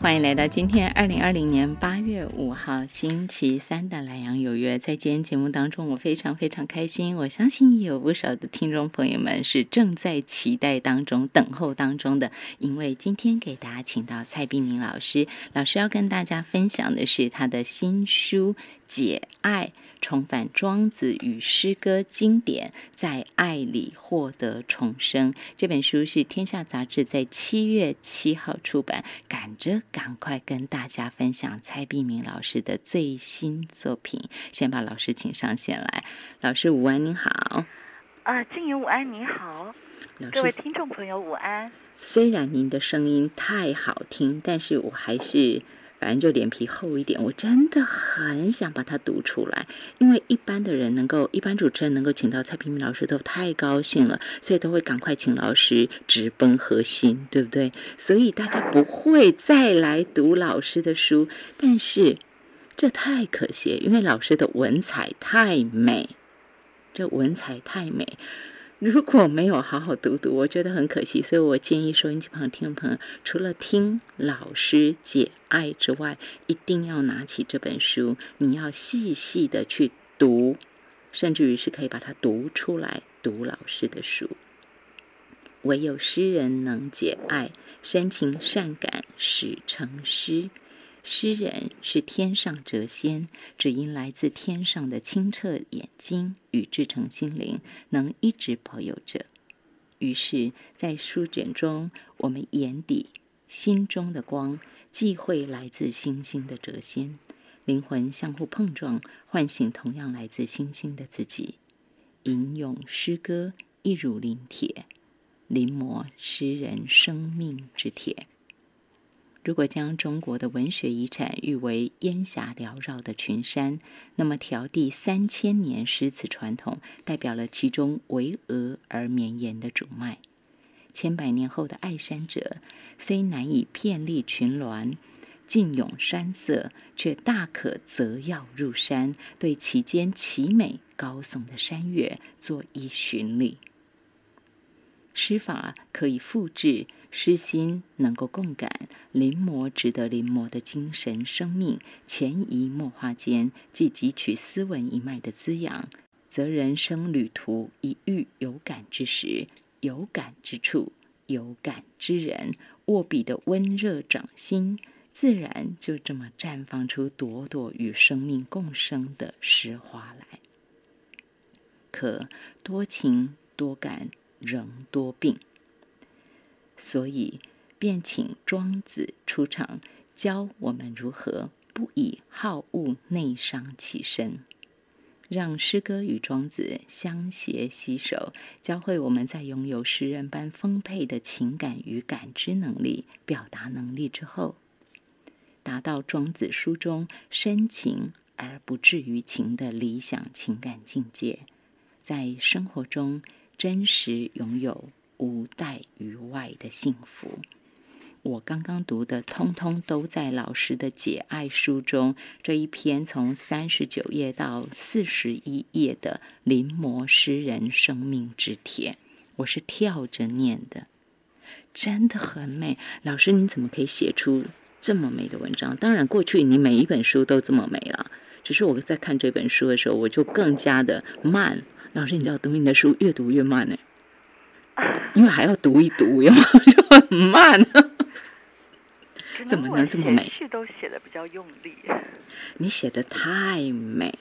欢迎来到今天二零二零年八月五号星期三的《莱阳有约》。在今天节目当中，我非常非常开心。我相信有不少的听众朋友们是正在期待当中、等候当中的，因为今天给大家请到蔡碧明老师，老师要跟大家分享的是他的新书《解爱》。重返庄子与诗歌经典，在爱里获得重生。这本书是天下杂志在七月七号出版，赶着赶快跟大家分享蔡碧明老师的最新作品。先把老师请上线来，老师午安，您好。啊，静怡午安，你好。各位听众朋友午安。虽然您的声音太好听，但是我还是。反正就脸皮厚一点，我真的很想把它读出来，因为一般的人能够，一般主持人能够请到蔡平明老师都太高兴了，所以都会赶快请老师直奔核心，对不对？所以大家不会再来读老师的书，但是这太可惜，因为老师的文采太美，这文采太美。如果没有好好读读，我觉得很可惜。所以我建议收音机旁听众朋友，除了听老师解爱之外，一定要拿起这本书，你要细细的去读，甚至于是可以把它读出来，读老师的书。唯有诗人能解爱，深情善感始成诗。诗人是天上谪仙，只因来自天上的清澈眼睛与至诚心灵，能一直保有着。于是，在书卷中，我们眼底、心中的光，既会来自星星的谪仙，灵魂相互碰撞，唤醒同样来自星星的自己。吟咏诗歌，一如临帖，临摹诗人生命之帖。如果将中国的文学遗产誉为烟霞缭绕的群山，那么条地三千年诗词传统，代表了其中巍峨而绵延的主脉。千百年后的爱山者，虽难以遍历群峦、尽咏山色，却大可择要入山，对其间奇美高耸的山岳做一巡礼。诗法可以复制。诗心能够共感，临摹值得临摹的精神生命，潜移默化间既汲取斯文一脉的滋养，则人生旅途一遇有感之时，有感之处，有感之人，握笔的温热掌心，自然就这么绽放出朵朵与生命共生的诗花来。可多情多感仍多病。所以，便请庄子出场，教我们如何不以好恶内伤其身，让诗歌与庄子相携携手，教会我们在拥有诗人般丰沛的情感与感知能力、表达能力之后，达到庄子书中深情而不至于情的理想情感境界，在生活中真实拥有。无待于外的幸福，我刚刚读的，通通都在老师的解爱书中这一篇从三十九页到四十一页的临摹诗人生命之帖，我是跳着念的，真的很美。老师，你怎么可以写出这么美的文章？当然，过去你每一本书都这么美了，只是我在看这本书的时候，我就更加的慢。老师，你知道读你的书越读越慢呢。因为还要读一读，有就很慢。怎么能这么美？都写的比较用力。你写的太美，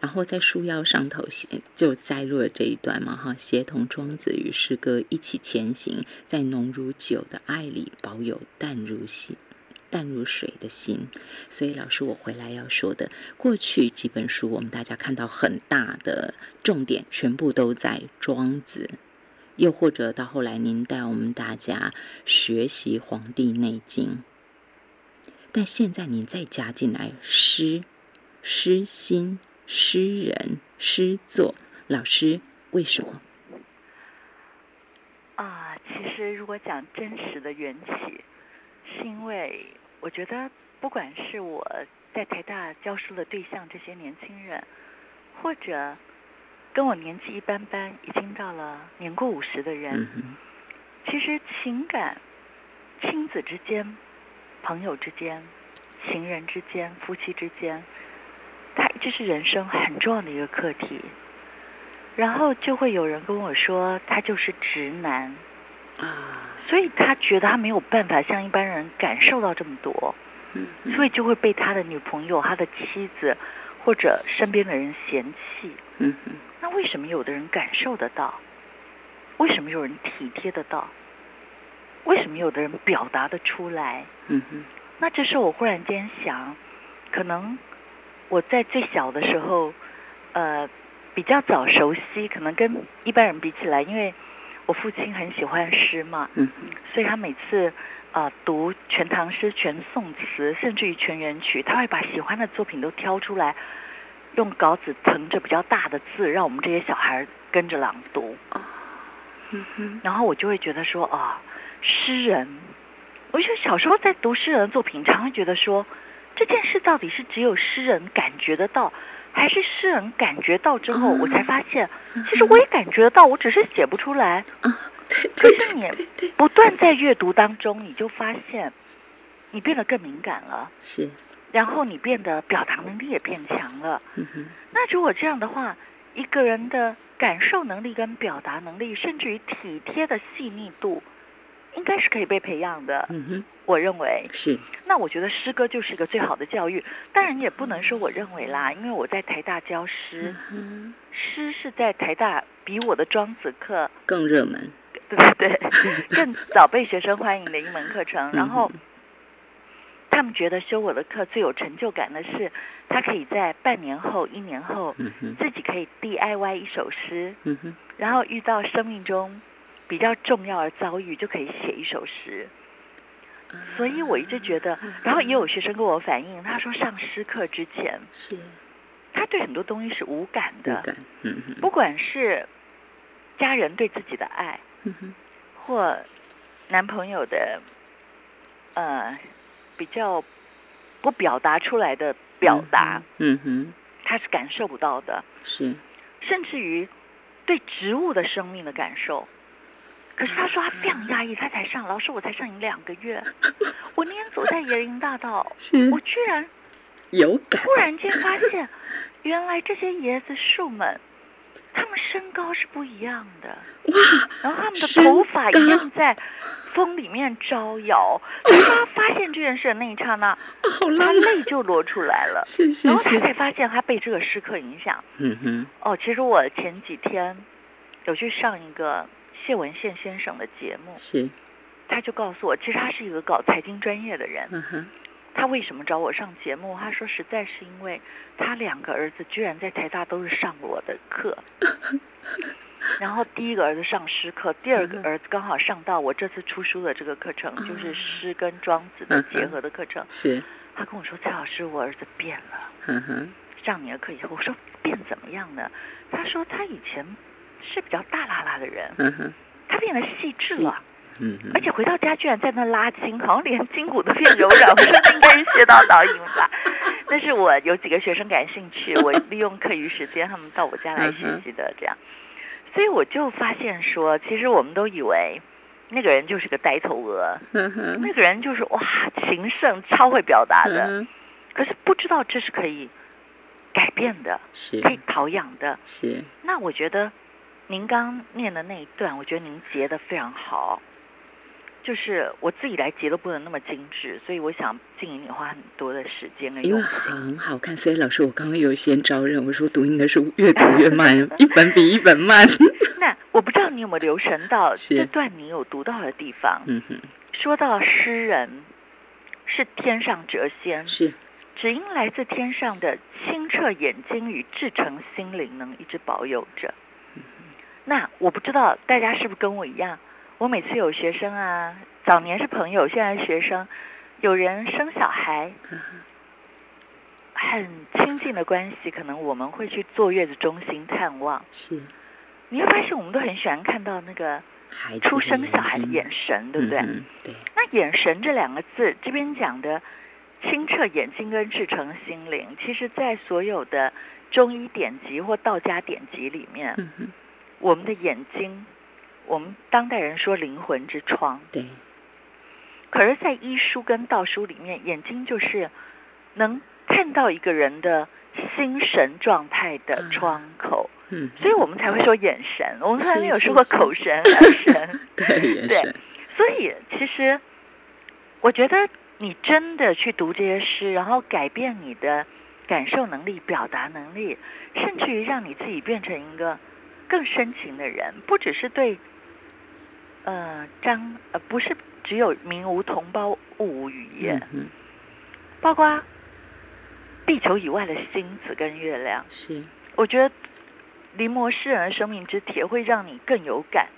然后在书腰上头写就摘录了这一段嘛，哈，协同庄子与诗歌一起前行，在浓如酒的爱里保有淡如心、淡如水的心。所以老师，我回来要说的，过去几本书我们大家看到很大的重点，全部都在庄子。又或者到后来，您带我们大家学习《黄帝内经》，但现在您再加进来诗、诗心、诗人、诗作，老师为什么？啊，其实如果讲真实的缘起，是因为我觉得，不管是我在台大教书的对象这些年轻人，或者。跟我年纪一般般，已经到了年过五十的人，其实情感、亲子之间朋友之间、情人之间、夫妻之间，它一直是人生很重要的一个课题。然后就会有人跟我说，他就是直男，啊，所以他觉得他没有办法像一般人感受到这么多，嗯所以就会被他的女朋友、他的妻子或者身边的人嫌弃。嗯嗯那为什么有的人感受得到？为什么有人体贴得到？为什么有的人表达得出来？嗯嗯那这时候我忽然间想，可能我在最小的时候，呃，比较早熟悉，可能跟一般人比起来，因为我父亲很喜欢诗嘛，嗯所以他每次呃读全唐诗、全宋词，甚至于全元曲，他会把喜欢的作品都挑出来，用稿纸誊着比较大的字，让我们这些小孩跟着朗读。嗯哼然后我就会觉得说啊，诗人，我觉得小时候在读诗人的作品，常会觉得说，这件事到底是只有诗人感觉得到，还是诗人感觉到之后，哦我才发现，其实我也感觉得到，我只是写不出来。啊，对可对是你不断在阅读当中，你就发现，你变得更敏感了，是，然后你变得表达能力也变强了。那如果这样的话，一个人的感受能力跟表达能力，甚至于体贴的细腻度，应该是可以被培养的。嗯哼我认为，是，那我觉得诗歌就是一个最好的教育。当然，也不能说我认为啦，因为我在台大教诗嗯，诗是在台大比我的庄子课，更热门，对对对，更早被学生欢迎的一门课程。然后嗯他们觉得修我的课最有成就感的是，他可以在半年后、一年后。自己可以 DIY 一首诗，然后遇到生命中比较重要的遭遇，就可以写一首诗。所以我一直觉得，然后也有学生跟我反映，他说上诗课之前，是。他对很多东西是无感的，感，嗯不管是家人对自己的爱，嗯或男朋友的呃比较不表达出来的表达，嗯哼他是感受不到的。是，甚至于对植物的生命的感受。可是他说他非常压抑，他才上老师，我才上你两个月，我那天走在椰林大道，我居然有感，突然间发现，原来这些椰子树们，它们身高是不一样的，哇，然后他们的头发一样在风里面招摇。当他发现这件事的那一刹那，啊他，泪就落出来了。是是然后他才，发现他被这个时刻影响。嗯哼哦，其实我前几天有去上一个谢文宪先生的节目，是，他就告诉我，其实他是一个搞财经专业的人。嗯哼他为什么找我上节目？他说，实在是因为他两个儿子居然在台大都是上我的课。然后第一个儿子上诗课，第二个儿子刚好上到我这次出书的这个课程，就是诗跟庄子的结合的课程。是，他跟我说：“蔡老师，我儿子变了。”嗯哼上你的课以后，我说变怎么样呢？他说他以前是比较大拉拉的人，嗯哼他变得细致了，嗯而且回到家居然在那拉筋，好像连筋骨都变柔软。我说应该是穴道导引吧。但是我有几个学生感兴趣，我利用课余时间，他们到我家来学习的这样，所以我就发现说，其实我们都以为那个人就是个呆头鹅，那个人就是哇情圣，超会表达的，可是不知道这是可以改变的，是可以陶养的。是，那我觉得您刚念的那一段，我觉得您结的非常好。就是我自己来截都不能那么精致，所以我想静怡你花很多的时间跟因为。很好看，所以老师，我刚刚有先招认，我说读你的书越读越慢，一本比一本慢。那我不知道你有没有留神到这段你有读到的地方，嗯哼，说到诗人是天上谪仙，是，只因来自天上的清澈眼睛与至诚心灵能一直保有着。那我不知道大家是不是跟我一样，我每次有学生啊，早年是朋友，现在是学生，有人生小孩，很亲近的关系，可能我们会去坐月子中心探望，是，你会发现我们都很喜欢看到那个出生小孩的眼神，对不对？嗯对，那眼神这两个字，这边讲的清澈眼睛跟赤诚心灵，其实在所有的中医典籍或道家典籍里面，嗯，我们的眼睛，我们当代人说灵魂之窗，对，可是，在医书跟道书里面，眼睛就是能看到一个人的心神状态的窗口。嗯，所以我们才会说眼神，我们从来没有说过口神、耳神。对，眼神。所以，其实我觉得你真的去读这些诗，然后改变你的感受能力、表达能力，甚至于让你自己变成一个更深情的人，不只是对呃张呃，不是只有民无同胞，物无语言，嗯，包括地球以外的星子跟月亮。是，我觉得。临摹诗人的生命之铁会让你更有感，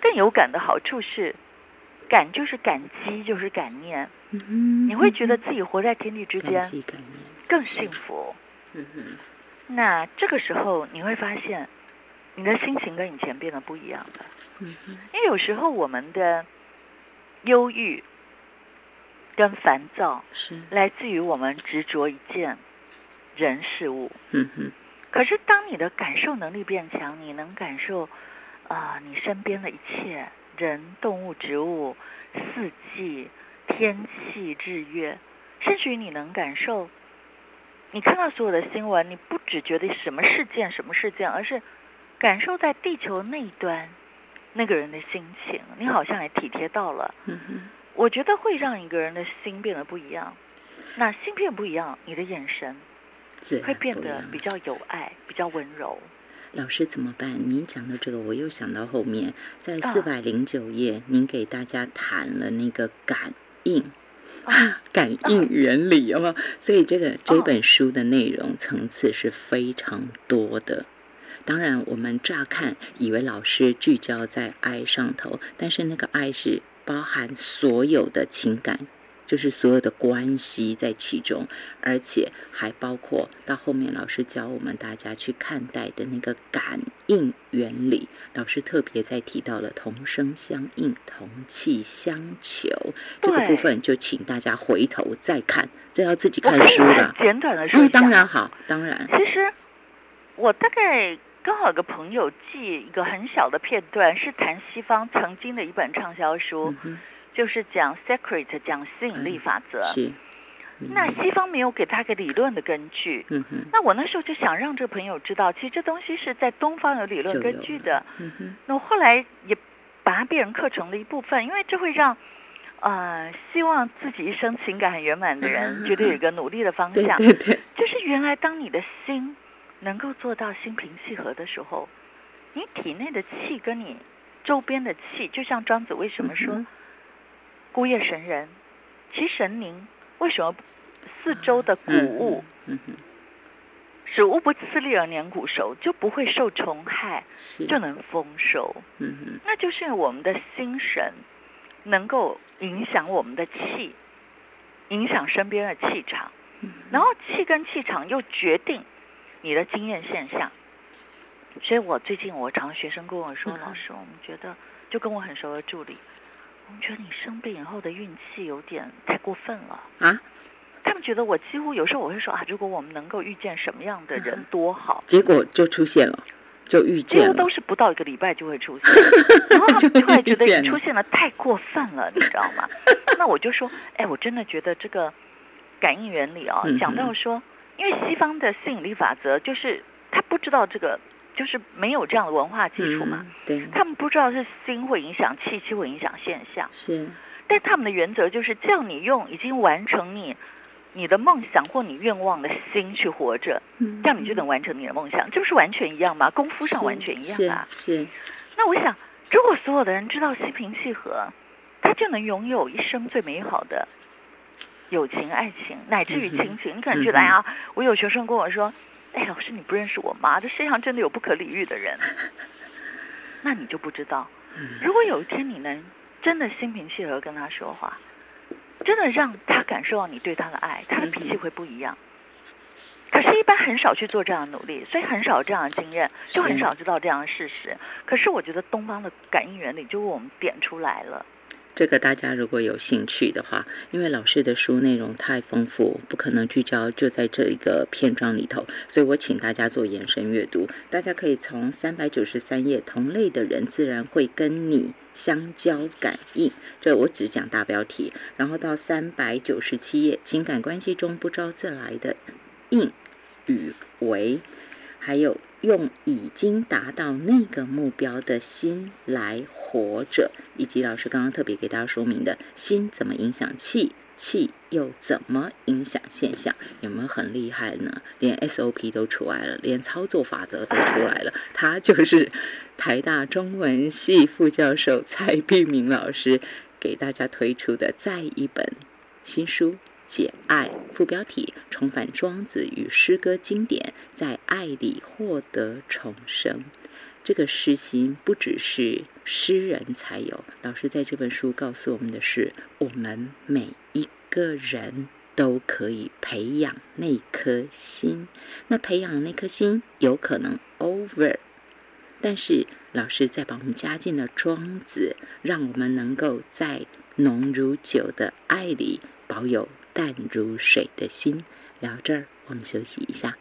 更有感的好处是，感就是感激，就是感念。嗯你会觉得自己活在天地之间，更幸福。嗯。那这个时候你会发现，你的心情跟以前变得不一样了。因为有时候我们的忧郁跟烦躁是来自于我们执着一件人事物。嗯哼。可是，当你的感受能力变强，你能感受啊，你身边的一切人、动物、植物、四季、天气、日月，甚至于你能感受，你看到所有的新闻，你不只觉得什么事件、什么事件，而是感受在地球那一端那个人的心情，你好像也体贴到了。嗯哼。我觉得会让一个人的心变得不一样。那心变不一样，你的眼神。会变得比较有爱，比较温柔。老师怎么办？您讲到这个，我又想到后面，在四百零九页，您给大家谈了那个感应，感应原理，有没有？所以这个这本书的内容层次是非常多的。当然，我们乍看以为老师聚焦在爱上头，但是那个爱是包含所有的情感。就是所有的关系在其中，而且还包括到后面老师教我们大家去看待的那个感应原理。老师特别在提到了同声相应、同气相求这个部分，就请大家回头再看，这要自己看书了。简短的说，当然好，当然。其实我大概刚好有个朋友寄一个很小的片段，是谈西方曾经的一本畅销书。就是讲 secret，讲吸引力法则。是。那西方没有给他个理论的根据。嗯哼。那我那时候就想让这个朋友知道，其实这东西是在东方有理论根据的。嗯哼。那我后来也把它变成课程的一部分，因为这会让呃希望自己一生情感很圆满的人觉得有一个努力的方向。对对。就是原来当你的心能够做到心平气和的时候，你体内的气跟你周边的气，就像庄子为什么说。孤夜神人，其神灵为什么四周的谷物，使物不刺利而年谷熟，就不会受虫害，就能丰收。那就是我们的心神能够影响我们的气，影响身边的气场，然后气跟气场又决定你的经验现象。所以我最近我常学生跟我说，老师，我们觉得就跟我很熟的助理。我们觉得你生病以后的运气有点太过分了啊！他们觉得我几乎有时候我会说啊，如果我们能够遇见什么样的人多好，结果就出现了，就遇见，几乎都是不到一个礼拜就会出现，然后他们就会觉得你出现了太过分了，你知道吗？那我就说，哎，我真的觉得这个感应原理啊，讲到说，因为西方的吸引力法则就是他不知道这个。就是没有这样的文化基础嘛，对，他们不知道是心会影响气，气会影响现象，是。但他们的原则就是叫你用已经完成你你的梦想或你愿望的心去活着，这样你就能完成你的梦想，这不是完全一样吗？功夫上完全一样啊。是。那我想，如果所有的人知道心平气和，他就能拥有一生最美好的友情、爱情，乃至于亲情。你可能觉得，哎呀，我有学生跟我说。哎，老师，你不认识我妈？这世界上真的有不可理喻的人，那你就不知道。如果有一天你能真的心平气和跟他说话，真的让他感受到你对他的爱，他的脾气会不一样。可是，一般很少去做这样的努力，所以很少这样的经验，就很少知道这样的事实。可是，我觉得东方的感应原理就为我们点出来了。这个大家如果有兴趣的话，因为老师的书内容太丰富，不可能聚焦就在这一个篇章里头，所以我请大家做延伸阅读。大家可以从三百九十三页，同类的人自然会跟你相交感应。这我只讲大标题，然后到三百九十七页，情感关系中不招自来的应与为，还有用已经达到那个目标的心来活着，以及老师刚刚特别给大家说明的心怎么影响气。气又怎么影响现象？有没有很厉害呢？连 SOP 都出来了，连操作法则都出来了。他就是台大中文系副教授蔡碧明老师给大家推出的再一本新书《解爱》，副标题：重返庄子与诗歌经典，在爱里获得重生。这个诗心不只是诗人才有，老师在这本书告诉我们的是，我们每一个人都可以培养那颗心。那培养那颗心有可能 over，但是老师再把我们加进了庄子，让我们能够在浓如酒的爱里保有淡如水的心。聊这儿，我们休息一下。